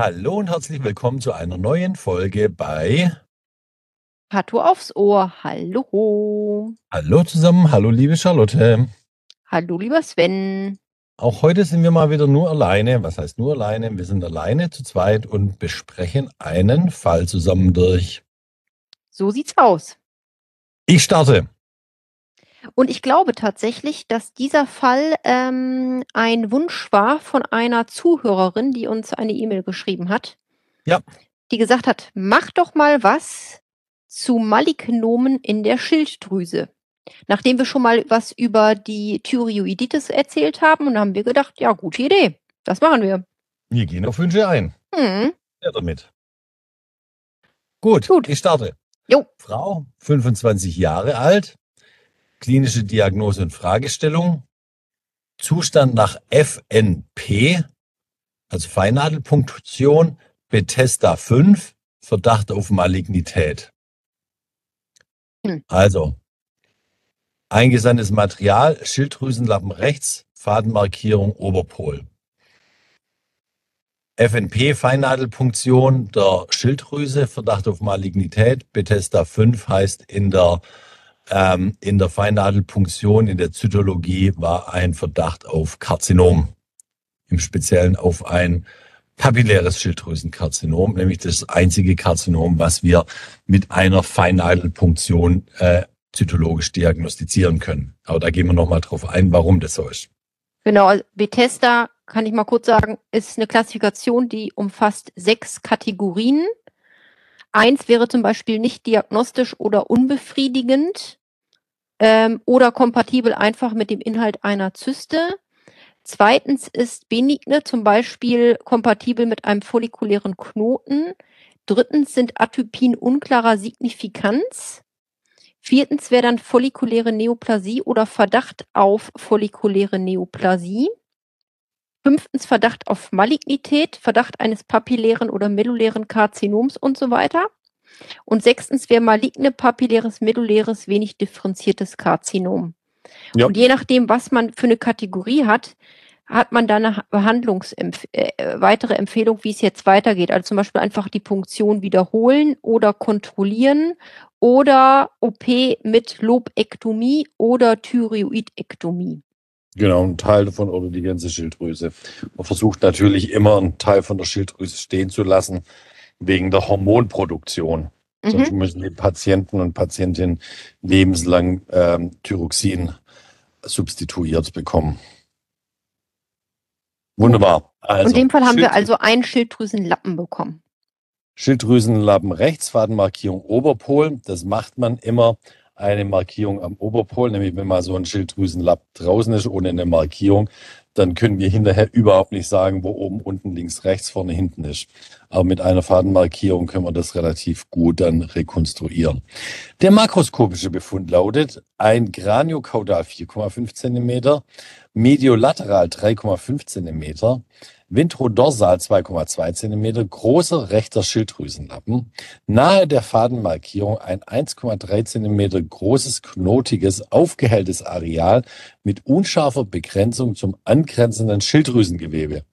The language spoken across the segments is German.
Hallo und herzlich willkommen zu einer neuen Folge bei Pato aufs Ohr. Hallo. Hallo zusammen, hallo liebe Charlotte. Hallo, lieber Sven. Auch heute sind wir mal wieder nur alleine. Was heißt nur alleine? Wir sind alleine zu zweit und besprechen einen Fall zusammen durch. So sieht's aus. Ich starte. Und ich glaube tatsächlich, dass dieser Fall ähm, ein Wunsch war von einer Zuhörerin, die uns eine E-Mail geschrieben hat. Ja. Die gesagt hat, mach doch mal was zu Malignomen in der Schilddrüse. Nachdem wir schon mal was über die Thyreoiditis erzählt haben, haben wir gedacht, ja, gute Idee. Das machen wir. Wir gehen auf Wünsche ein. Hm. Ja, damit. Gut, Gut. ich starte. Jo. Frau, 25 Jahre alt, klinische Diagnose und Fragestellung, Zustand nach FNP, also Feinnadelpunktion, Bethesda 5, Verdacht auf Malignität. Hm. Also, eingesandtes Material, Schilddrüsenlappen rechts, Fadenmarkierung Oberpol. FNP, Feinnadelpunktion der Schilddrüse, Verdacht auf Malignität. Bethesda 5 heißt in der, ähm, in der Feinnadelpunktion, in der Zytologie war ein Verdacht auf Karzinom. Im Speziellen auf ein papilläres Schilddrüsenkarzinom, nämlich das einzige Karzinom, was wir mit einer Feinnadelpunktion äh, zytologisch diagnostizieren können. Aber da gehen wir nochmal drauf ein, warum das so ist. Genau, also Bethesda, kann ich mal kurz sagen, ist eine Klassifikation, die umfasst sechs Kategorien. Eins wäre zum Beispiel nicht diagnostisch oder unbefriedigend ähm, oder kompatibel einfach mit dem Inhalt einer Zyste. Zweitens ist benigne zum Beispiel kompatibel mit einem follikulären Knoten. Drittens sind Atypien unklarer Signifikanz. Viertens wäre dann follikuläre Neoplasie oder Verdacht auf follikuläre Neoplasie. Fünftens Verdacht auf Malignität, Verdacht eines papillären oder medullären Karzinoms und so weiter. Und sechstens wäre maligne papilläres medulläres wenig differenziertes Karzinom. Ja. Und je nachdem, was man für eine Kategorie hat, hat man dann eine Behandlungsempf äh, weitere Empfehlung, wie es jetzt weitergeht. Also zum Beispiel einfach die Punktion wiederholen oder kontrollieren oder OP mit Lobektomie oder Thyreoidektomie. Genau, ein Teil davon oder die ganze Schilddrüse. Man versucht natürlich immer einen Teil von der Schilddrüse stehen zu lassen, wegen der Hormonproduktion. Sonst Mhm. müssen die Patienten und Patientinnen lebenslang ähm, Thyroxin substituiert bekommen. Wunderbar. Also, in dem Fall haben wir Schilddrü- also einen Schilddrüsenlappen bekommen. Schilddrüsenlappen rechts, Fadenmarkierung Oberpol. Das macht man immer eine Markierung am Oberpol, nämlich wenn mal so ein Schilddrüsenlapp draußen ist ohne eine Markierung, dann können wir hinterher überhaupt nicht sagen, wo oben, unten, links, rechts, vorne, hinten ist. Aber mit einer Fadenmarkierung können wir das relativ gut dann rekonstruieren. Der makroskopische Befund lautet ein Graniokaudal 4,5 Zentimeter, mediolateral 3,5 Zentimeter, ventrodorsal 2,2 Zentimeter, großer rechter Schilddrüsenlappen, nahe der Fadenmarkierung ein 1,3 Zentimeter großes, knotiges, aufgehelltes Areal mit unscharfer Begrenzung zum angrenzenden Schilddrüsengewebe.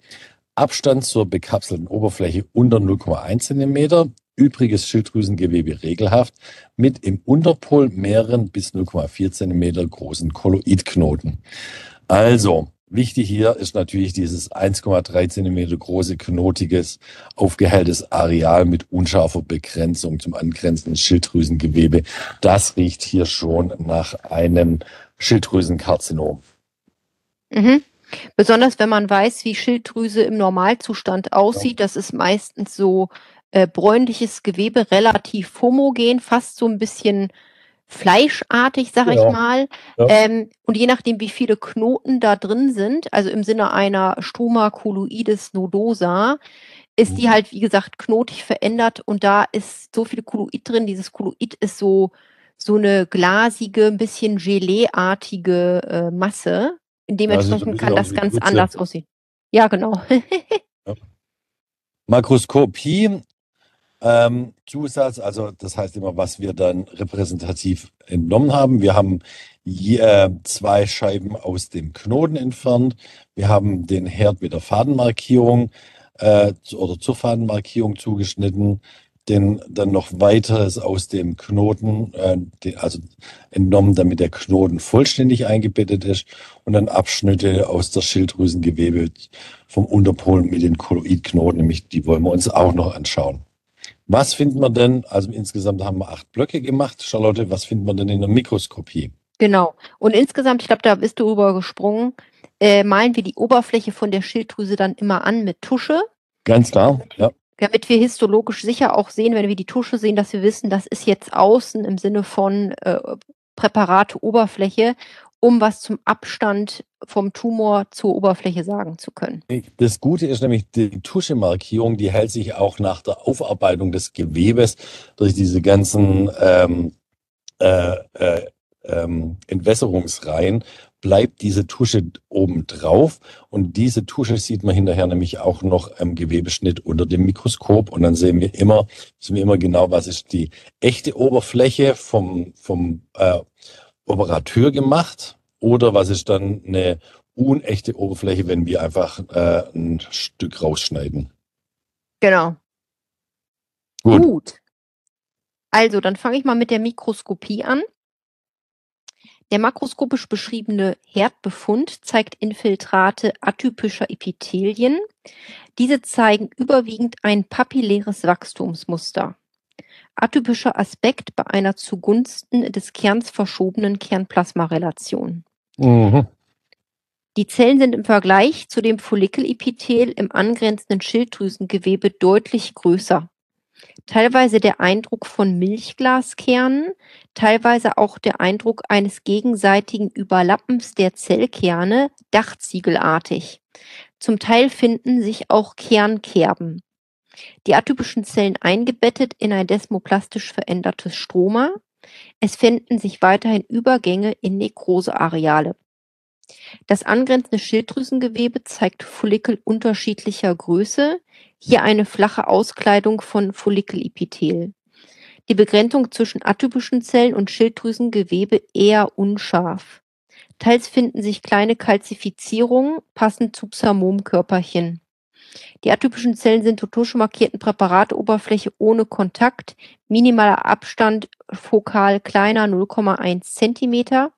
Abstand zur bekapselten Oberfläche unter 0,1 Zentimeter, übriges Schilddrüsengewebe regelhaft, mit im Unterpol mehreren bis 0,4 Zentimeter großen Kolloidknoten. Also, wichtig hier ist natürlich dieses 1,3 Zentimeter große, knotiges, aufgehelltes Areal mit unscharfer Begrenzung zum angrenzenden Schilddrüsengewebe. Das riecht hier schon nach einem Schilddrüsenkarzinom. Mhm. Besonders wenn man weiß, wie Schilddrüse im Normalzustand aussieht. Das ist meistens so äh, bräunliches Gewebe, relativ homogen, fast so ein bisschen fleischartig, sag Genau. ich mal. Ja. Ähm, und je nachdem, wie viele Knoten da drin sind, also im Sinne einer Stroma colloides nodosa, ist die Mhm. halt, wie gesagt, knotig verändert und da ist so viel Kolloid drin. Dieses Kolloid ist so, so eine glasige, ein bisschen Gelee-artige äh, Masse. Dementsprechend bisschen kann das ganz anders aussehen. Ja, genau. Makroskopie, ähm, Zusatz, also das heißt immer, was wir dann repräsentativ entnommen haben. Wir haben je, äh, zwei Scheiben aus dem Knoten entfernt. Wir haben den Herd mit der Fadenmarkierung äh, oder zur Fadenmarkierung zugeschnitten, den dann noch weiteres aus dem Knoten, äh, den, also entnommen, damit der Knoten vollständig eingebettet ist und dann Abschnitte aus der Schilddrüsengewebe vom Unterpol mit den Kolloidknoten, nämlich die wollen wir uns auch noch anschauen. Was finden wir denn, also insgesamt haben wir acht Blöcke gemacht. Charlotte, was finden wir denn in der Mikroskopie? Genau. Und insgesamt, ich glaube, da bist du übergesprungen, äh, malen wir die Oberfläche von der Schilddrüse dann immer an mit Tusche. Ganz klar, ja. Damit wir histologisch sicher auch sehen, wenn wir die Tusche sehen, dass wir wissen, das ist jetzt außen im Sinne von äh, Präparate Oberfläche, um was zum Abstand vom Tumor zur Oberfläche sagen zu können. Das Gute ist nämlich, die Tuschemarkierung, die hält sich auch nach der Aufarbeitung des Gewebes durch diese ganzen ähm, äh, äh, ähm, Entwässerungsreihen bleibt diese Tusche oben drauf und diese Tusche sieht man hinterher nämlich auch noch im Gewebeschnitt unter dem Mikroskop und dann sehen wir immer, sehen wir immer genau, was ist die echte Oberfläche vom, vom äh, Operateur gemacht oder was ist dann eine unechte Oberfläche, wenn wir einfach äh, ein Stück rausschneiden. Genau. Gut. Gut. Also, dann fange ich mal mit der Mikroskopie an. Der makroskopisch beschriebene Herdbefund zeigt Infiltrate atypischer Epithelien. Diese zeigen überwiegend ein papilläres Wachstumsmuster. Atypischer Aspekt bei einer zugunsten des Kerns verschobenen Kernplasmarelation. Mhm. Die Zellen sind im Vergleich zu dem Follikelepithel im angrenzenden Schilddrüsengewebe deutlich größer teilweise der Eindruck von Milchglaskernen, teilweise auch der Eindruck eines gegenseitigen Überlappens der Zellkerne, dachziegelartig. Zum Teil finden sich auch Kernkerben. Die atypischen Zellen eingebettet in ein desmoplastisch verändertes Stroma. Es finden sich weiterhin Übergänge in Nekroseareale. Das angrenzende Schilddrüsengewebe zeigt Follikel unterschiedlicher Größe, hier eine flache Auskleidung von Follikelepithel. Die Begrenzung zwischen atypischen Zellen und Schilddrüsengewebe eher unscharf. Teils finden sich kleine Kalzifizierungen passend zu Psamomkörperchen. Die atypischen Zellen sind zur tuschemarkierten Präparatoberfläche ohne Kontakt, minimaler Abstand fokal kleiner 0,1 cm,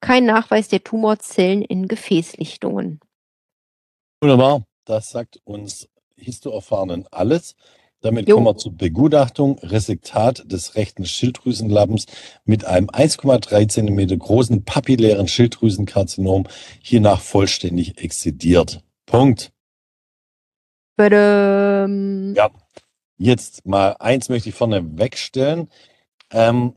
kein Nachweis der Tumorzellen in Gefäßlichtungen. Wunderbar, das sagt uns Histoerfahrenen alles. Damit jo. kommen wir zur Begutachtung. Resektat des rechten Schilddrüsenlappens mit einem 1,3 cm großen papillären Schilddrüsenkarzinom hiernach vollständig exzidiert. Punkt. Badum. Ja, jetzt mal eins möchte ich vorne wegstellen. Ähm,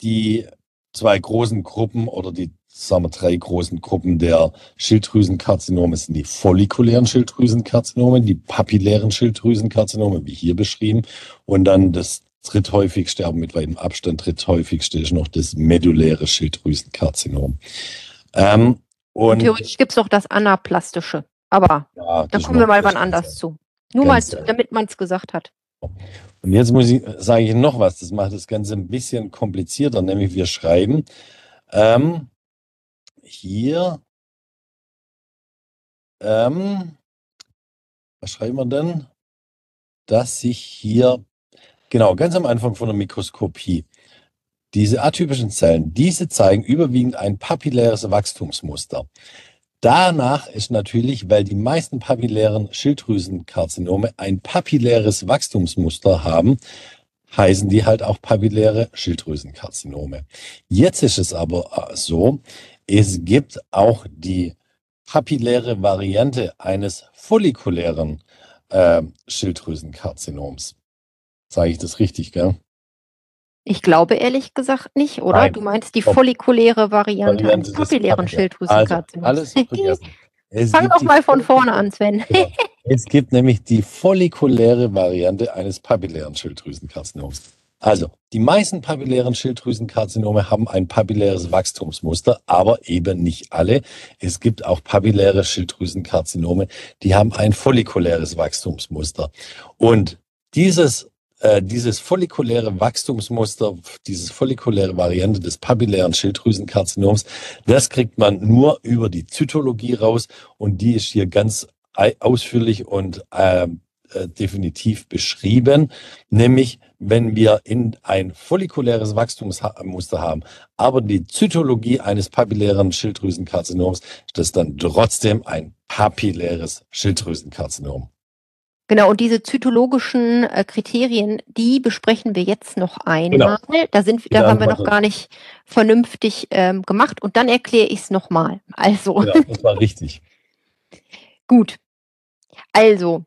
die zwei großen Gruppen oder die sagen wir, drei großen Gruppen der Schilddrüsenkarzinome sind die follikulären Schilddrüsenkarzinome, die papillären Schilddrüsenkarzinome, wie hier beschrieben, und dann das dritthäufigste, aber mit weitem Abstand dritthäufigste ist noch das medulläre Schilddrüsenkarzinom. Ähm, und Theoretisch gibt es noch das anaplastische, aber ja, da kommen wir mal wann anders zu. Nur mal, damit man es gesagt hat. Und jetzt muss ich, sage ich noch was, das macht das Ganze ein bisschen komplizierter, nämlich wir schreiben ähm, hier, ähm, was schreiben wir denn? Dass sich hier, genau, ganz am Anfang von der Mikroskopie, diese atypischen Zellen, diese zeigen überwiegend ein papilläres Wachstumsmuster. Danach ist natürlich, weil die meisten papillären Schilddrüsenkarzinome ein papilläres Wachstumsmuster haben, heißen die halt auch papilläre Schilddrüsenkarzinome. Jetzt ist es aber äh, so, es gibt auch die papilläre Variante eines follikulären äh, Schilddrüsenkarzinoms. Sage ich das richtig, gell? Ich glaube ehrlich gesagt nicht, oder? Nein. Du meinst die follikuläre Variante, eines papillären Schilddrüsenkarzinoms. Also, alles. Fang doch mal von vorne an, Sven. Genau. Es gibt nämlich die follikuläre Variante eines papillären Schilddrüsenkarzinoms. Also, die meisten papillären Schilddrüsenkarzinome haben ein papilläres Wachstumsmuster, aber eben nicht alle. Es gibt auch papilläre Schilddrüsenkarzinome, die haben ein follikuläres Wachstumsmuster. Und dieses äh, dieses follikuläre Wachstumsmuster, dieses follikuläre Variante des papillären Schilddrüsenkarzinoms, das kriegt man nur über die Zytologie raus und die ist hier ganz ausführlich und äh, äh, definitiv beschrieben, nämlich wenn wir in ein follikuläres Wachstumsmuster haben, aber die Zytologie eines papillären Schilddrüsenkarzinoms ist das dann trotzdem ein papilläres Schilddrüsenkarzinom. Genau, und diese zytologischen äh, Kriterien, die besprechen wir jetzt noch einmal. Genau. Da sind, da haben wir noch gar nicht vernünftig ähm, gemacht und dann erkläre ich es nochmal. Also. Ja, das war richtig. Gut. Also,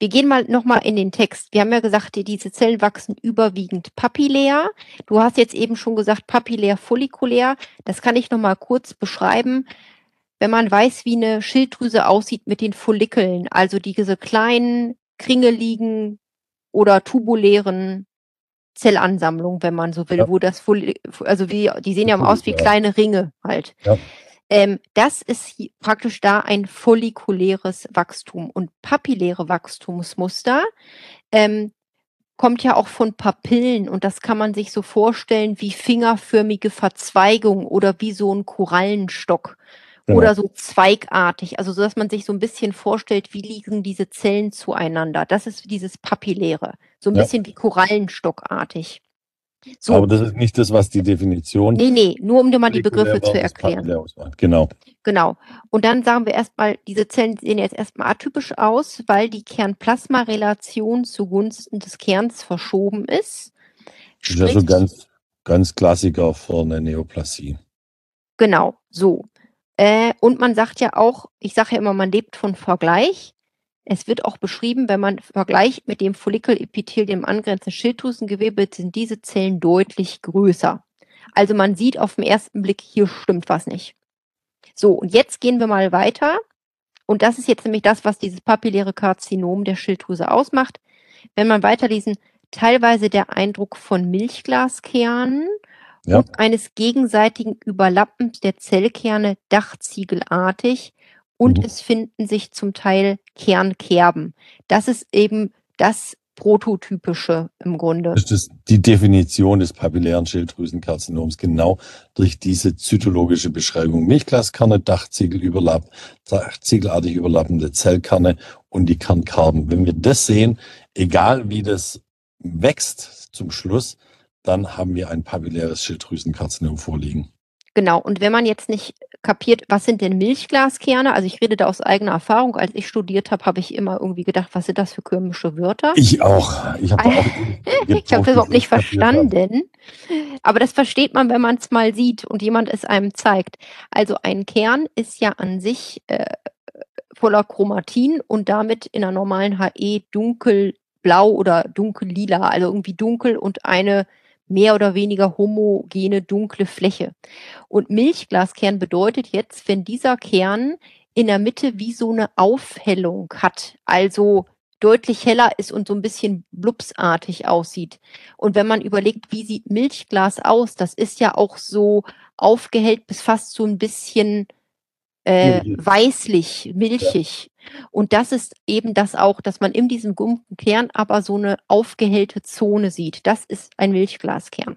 wir gehen mal nochmal in den Text. Wir haben ja gesagt, diese Zellen wachsen überwiegend papillär. Du hast jetzt eben schon gesagt, papillär follikulär. Das kann ich nochmal kurz beschreiben. Wenn man weiß, wie eine Schilddrüse aussieht mit den Follikeln, also diese kleinen, kringeligen oder tubulären Zellansammlungen, wenn man so will, ja. wo das, also wie, die sehen ja aus wie kleine Ringe halt. Ja. Ähm, das ist praktisch da ein follikuläres Wachstum. Und papilläre Wachstumsmuster ähm, kommt ja auch von Papillen und das kann man sich so vorstellen wie fingerförmige Verzweigung oder wie so ein Korallenstock genau. oder so zweigartig, also so dass man sich so ein bisschen vorstellt, wie liegen diese Zellen zueinander. Das ist dieses Papilläre, so ein ja. bisschen wie Korallenstockartig. So. Aber das ist nicht das, was die Definition. Nee, nee, nur um dir mal die Begriffe zu erklären. Genau. Genau. Und dann sagen wir erstmal, diese Zellen sehen jetzt erstmal atypisch aus, weil die Kern-Plasma-Relation zugunsten des Kerns verschoben ist. Das ist ja so ganz, ganz Klassiker für eine Neoplasie. Genau, so. Äh, und man sagt ja auch, ich sage ja immer, man lebt von Vergleich. Es wird auch beschrieben, wenn man vergleicht mit dem Follikelepithel, dem angrenzenden Schilddrüsengewebe, sind diese Zellen deutlich größer. Also man sieht auf den ersten Blick, hier stimmt was nicht. So, und jetzt gehen wir mal weiter. Und das ist jetzt nämlich das, was dieses papilläre Karzinom der Schilddrüse ausmacht. Wenn man weiterlesen, teilweise der Eindruck von Milchglaskernen ja. und eines gegenseitigen Überlappens der Zellkerne dachziegelartig und mhm. es finden sich zum Teil Kernkerben. Das ist eben das Prototypische im Grunde. Das ist die Definition des papillären Schilddrüsenkarzinoms, genau durch diese zytologische Beschreibung. Milchglaskerne, Dachziegel überlapp, Dachziegelartig überlappende Zellkerne und die Kernkarben. Wenn wir das sehen, egal wie das wächst zum Schluss, dann haben wir ein papilläres Schilddrüsenkarzinom vorliegen. Genau, und wenn man jetzt nicht kapiert, was sind denn Milchglaskerne? Also ich rede da aus eigener Erfahrung. Als ich studiert habe, habe ich immer irgendwie gedacht, was sind das für komische Wörter? Ich auch. Ich habe habe das überhaupt nicht verstanden. Aber das versteht man, wenn man es mal sieht und jemand es einem zeigt. Also ein Kern ist ja an sich äh, voller Chromatin und damit in einer normalen HE dunkelblau oder dunkellila, also irgendwie dunkel und eine mehr oder weniger homogene dunkle Fläche. Und Milchglaskern bedeutet jetzt, wenn dieser Kern in der Mitte wie so eine Aufhellung hat, also deutlich heller ist und so ein bisschen blubsartig aussieht. Und wenn man überlegt, wie sieht Milchglas aus, das ist ja auch so aufgehellt bis fast so ein bisschen äh, weißlich, milchig. Und das ist eben das auch, dass man in diesem Kern aber so eine aufgehellte Zone sieht. Das ist ein Milchglaskern.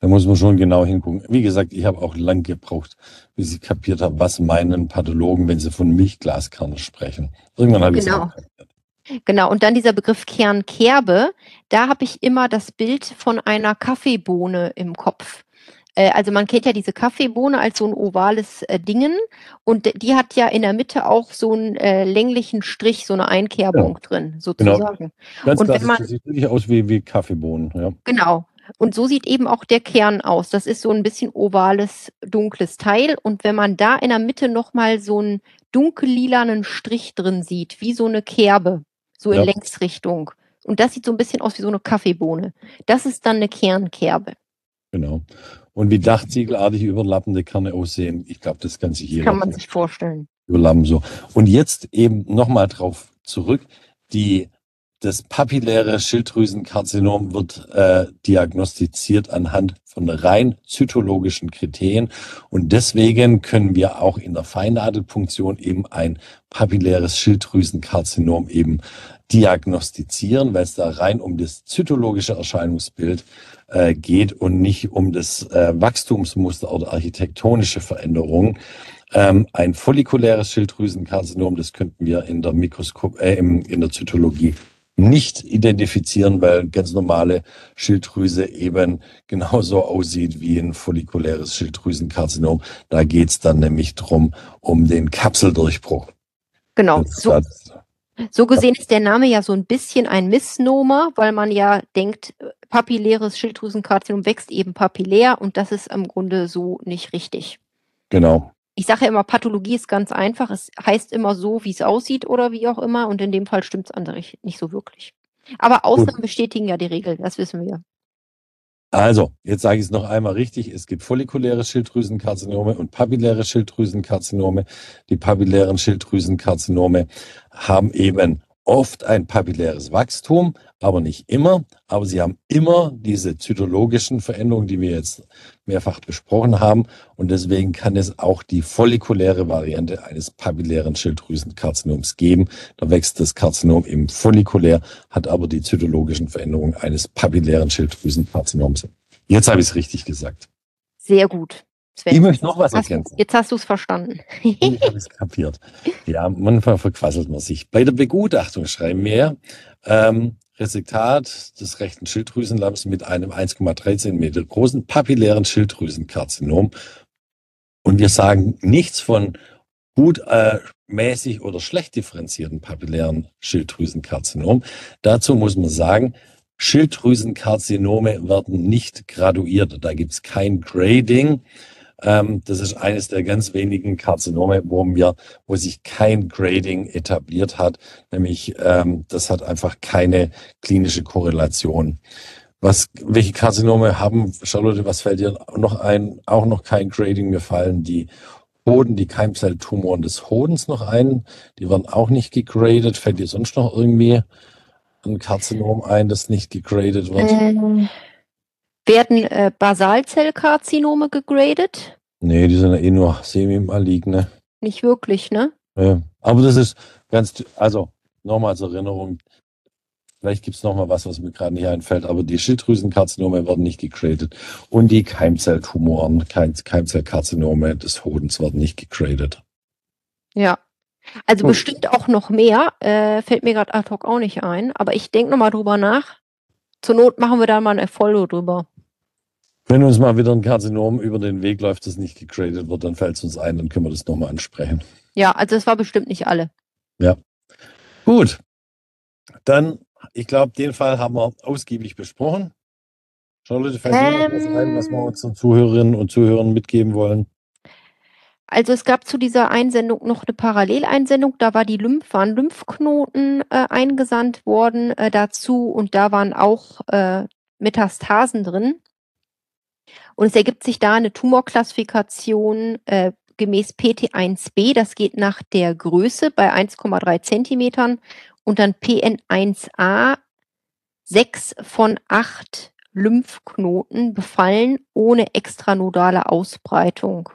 Da muss man schon genau hingucken. Wie gesagt, ich habe auch lang gebraucht, bis ich kapiert habe, was meinen Pathologen, wenn sie von Milchglaskernen sprechen. Irgendwann habe genau. ich es Genau, und dann dieser Begriff Kernkerbe, da habe ich immer das Bild von einer Kaffeebohne im Kopf. Äh, also man kennt ja diese Kaffeebohne als so ein ovales äh, Dingen und die hat ja in der Mitte auch so einen äh, länglichen Strich, so eine Einkerbung ja. drin, sozusagen. Genau. Ganz und wenn man, das sieht wirklich aus wie, wie Kaffeebohnen. Ja. Genau. Und so sieht eben auch der Kern aus. Das ist so ein bisschen ovales, dunkles Teil. Und wenn man da in der Mitte nochmal so einen dunkellilanen Strich drin sieht, wie so eine Kerbe, so in ja. Längsrichtung. Und das sieht so ein bisschen aus wie so eine Kaffeebohne. Das ist dann eine Kernkerbe. Genau. Und wie dachziegelartig überlappende Kerne aussehen, ich glaube, das kann sich jeder. Kann man sich vorstellen. Überlappen so. Und jetzt eben nochmal drauf zurück. Die, das papilläre Schilddrüsenkarzinom wird äh, diagnostiziert anhand von rein zytologischen Kriterien. Und deswegen können wir auch in der Feinnadelpunktion eben ein papilläres Schilddrüsenkarzinom eben diagnostizieren, weil es da rein um das zytologische Erscheinungsbild äh, geht und nicht um das äh, Wachstumsmuster oder architektonische Veränderung. Ähm, ein follikuläres Schilddrüsenkarzinom, das könnten wir in der Mikroskop, äh, in der Zytologie nicht identifizieren, weil ganz normale Schilddrüse eben genauso aussieht wie ein follikuläres Schilddrüsenkarzinom. Da geht's dann nämlich drum um den Kapseldurchbruch. Genau. So, so gesehen ist der Name ja so ein bisschen ein Missnomer, weil man ja denkt, papilläres Schilddrüsenkarzinom wächst eben papillär und das ist im Grunde so nicht richtig. Genau. Ich sage ja immer, Pathologie ist ganz einfach. Es heißt immer so, wie es aussieht oder wie auch immer. Und in dem Fall stimmt es andere nicht so wirklich. Aber Ausnahmen bestätigen ja die Regel, das wissen wir. Also, jetzt sage ich es noch einmal richtig. Es gibt follikuläre Schilddrüsenkarzinome und papilläre Schilddrüsenkarzinome. Die papillären Schilddrüsenkarzinome haben eben oft ein papilläres Wachstum, aber nicht immer. Aber sie haben immer diese zytologischen Veränderungen, die wir jetzt mehrfach besprochen haben. Und deswegen kann es auch die follikuläre Variante eines papillären Schilddrüsenkarzinoms geben. Da wächst das Karzinom im follikulär, hat aber die zytologischen Veränderungen eines papillären Schilddrüsenkarzinoms. Jetzt habe ich es richtig gesagt. Sehr gut. Sven, ich möchte noch was ergänzen. Jetzt hast du es verstanden. ich habe es kapiert. Ja, manchmal verquasselt man sich. Bei der Begutachtung schreiben wir ähm, Resektat des rechten Schilddrüsenlamms mit einem 1,13 Meter großen papillären Schilddrüsenkarzinom. Und wir sagen nichts von gut, äh, mäßig oder schlecht differenzierten papillären Schilddrüsenkarzinom. Dazu muss man sagen, Schilddrüsenkarzinome werden nicht graduiert. Da gibt es kein Grading. Ähm, das ist eines der ganz wenigen Karzinome, wo wir, wo sich kein Grading etabliert hat, nämlich ähm, das hat einfach keine klinische Korrelation. Was, welche Karzinome haben, Charlotte, was fällt dir noch ein? Auch noch kein Grading. Mir fallen die Hoden, die Keimzelltumoren des Hodens noch ein. Die werden auch nicht gegradet. Fällt dir sonst noch irgendwie ein Karzinom ein, das nicht gegradet wird? Ähm, werden äh, Basalzellkarzinome gegradet? Nee, die sind ja eh nur semi-maligne. Nicht wirklich, ne? Ja. Aber das ist ganz, also nochmal als Erinnerung, vielleicht gibt es nochmal was, was mir gerade nicht einfällt, aber die Schilddrüsenkarzinome werden nicht gegradet und die Keimzelltumoren, Keimzellkarzinome des Hodens werden nicht gegradet. Ja, also hm. bestimmt auch noch mehr, äh, fällt mir gerade ad hoc auch nicht ein, aber ich denke nochmal drüber nach. Zur Not machen wir da mal ein Follow drüber. Wenn uns mal wieder ein Karzinom über den Weg läuft, das nicht gegradet wird, dann fällt es uns ein, dann können wir das nochmal ansprechen. Ja, also es war bestimmt nicht alle. Ja. Gut. Dann, ich glaube, den Fall haben wir ausgiebig besprochen. Charlotte, fällt ähm, dir noch was ein, was wir unseren Zuhörerinnen und Zuhörern mitgeben wollen? Also es gab zu dieser Einsendung noch eine Paralleleinsendung, da war die Lymph, waren Lymphknoten äh, eingesandt worden äh, dazu und da waren auch äh, Metastasen drin. Und es ergibt sich da eine Tumorklassifikation äh, gemäß PT1b, das geht nach der Größe bei 1,3 Zentimetern und dann PN1a, sechs von acht Lymphknoten befallen ohne extranodale Ausbreitung.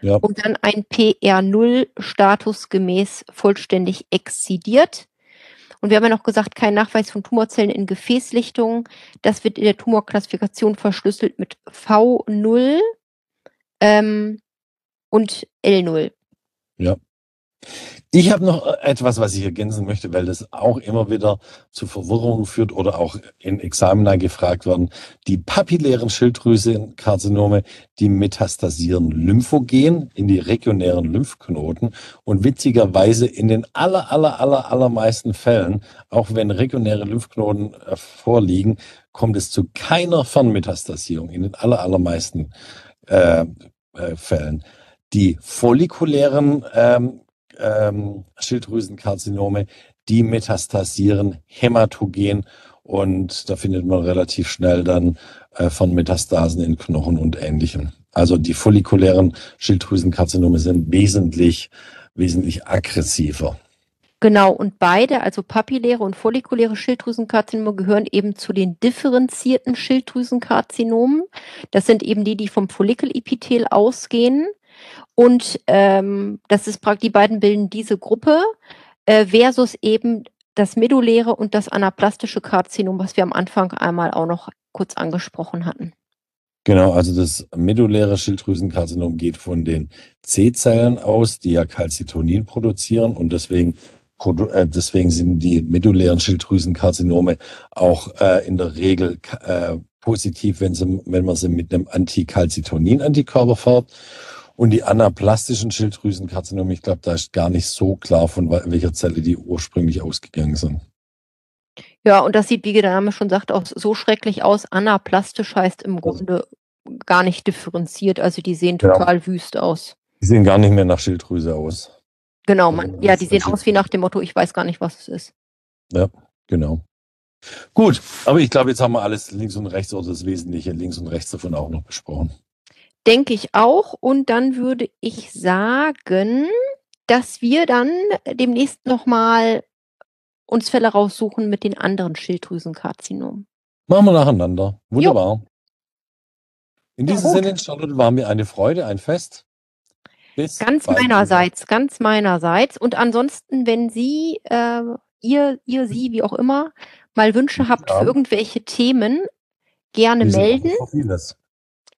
Ja. Und dann ein PR0 statusgemäß vollständig exzidiert. Und wir haben ja noch gesagt, kein Nachweis von Tumorzellen in Gefäßlichtung. Das wird in der Tumorklassifikation verschlüsselt mit V0 ähm, und L0. Ja. Ich habe noch etwas, was ich ergänzen möchte, weil das auch immer wieder zu Verwirrung führt oder auch in Examina gefragt werden. Die papillären Schilddrüsenkarzinome, die metastasieren lymphogen in die regionären Lymphknoten und witzigerweise in den aller, aller, aller, allermeisten Fällen, auch wenn regionäre Lymphknoten äh, vorliegen, kommt es zu keiner Fernmetastasierung in den aller, allermeisten äh, äh, Fällen. Die follikulären ähm, ähm, Schilddrüsenkarzinome, die metastasieren hämatogen und da findet man relativ schnell dann äh, von Metastasen in Knochen und ähnlichem. Also die follikulären Schilddrüsenkarzinome sind wesentlich, wesentlich aggressiver. Genau, und beide, also papilläre und follikuläre Schilddrüsenkarzinome, gehören eben zu den differenzierten Schilddrüsenkarzinomen. Das sind eben die, die vom Follikelepithel ausgehen. Und ähm, das ist praktisch, die beiden bilden diese Gruppe äh, versus eben das medulläre und das anaplastische Karzinom, was wir am Anfang einmal auch noch kurz angesprochen hatten. Genau, also das medulläre Schilddrüsenkarzinom geht von den C-Zellen aus, die ja Calcitonin produzieren und deswegen, äh, deswegen sind die medullären Schilddrüsenkarzinome auch äh, in der Regel äh, positiv, wenn, sie, wenn man sie mit einem Anticalcitonin-Antikörper fährt. Und die anaplastischen Schilddrüsenkarzinome, ich glaube, da ist gar nicht so klar, von welcher Zelle die ursprünglich ausgegangen sind. Ja, und das sieht, wie der Name schon sagt, auch so schrecklich aus. Anaplastisch heißt im Grunde gar nicht differenziert. Also die sehen total wüst aus. Die sehen gar nicht mehr nach Schilddrüse aus. Genau, Ja, man, ja, die sehen also- aus wie nach dem Motto, ich weiß gar nicht, was es ist. Genau. Gut, aber ich glaube, jetzt haben wir alles links und rechts oder das Wesentliche links und rechts davon auch noch besprochen. Denke ich auch. Und dann würde ich sagen, dass wir dann demnächst nochmal uns Fälle raussuchen mit den anderen Schilddrüsenkarzinomen. Machen wir nacheinander. Wunderbar. In Ja, diesem gut. Sinne, Charlotte, war mir eine Freude, ein Fest. Bis Ganz meinerseits, ganz meinerseits. Und ansonsten, wenn Sie, äh, ihr, ihr, Sie, wie auch immer, mal Wünsche habt Ja. für irgendwelche Themen, gerne melden. für vieles.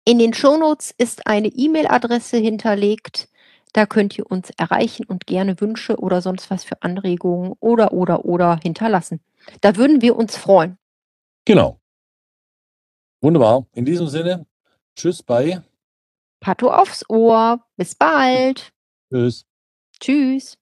In den Shownotes ist eine E-Mail-Adresse hinterlegt. Da könnt ihr uns erreichen und gerne Wünsche oder sonst was für Anregungen oder, oder, oder hinterlassen. Da würden wir uns freuen. Genau. Wunderbar. In diesem Sinne, tschüss, bye. Pato aufs Ohr. Bis bald. Tschüss. Tschüss.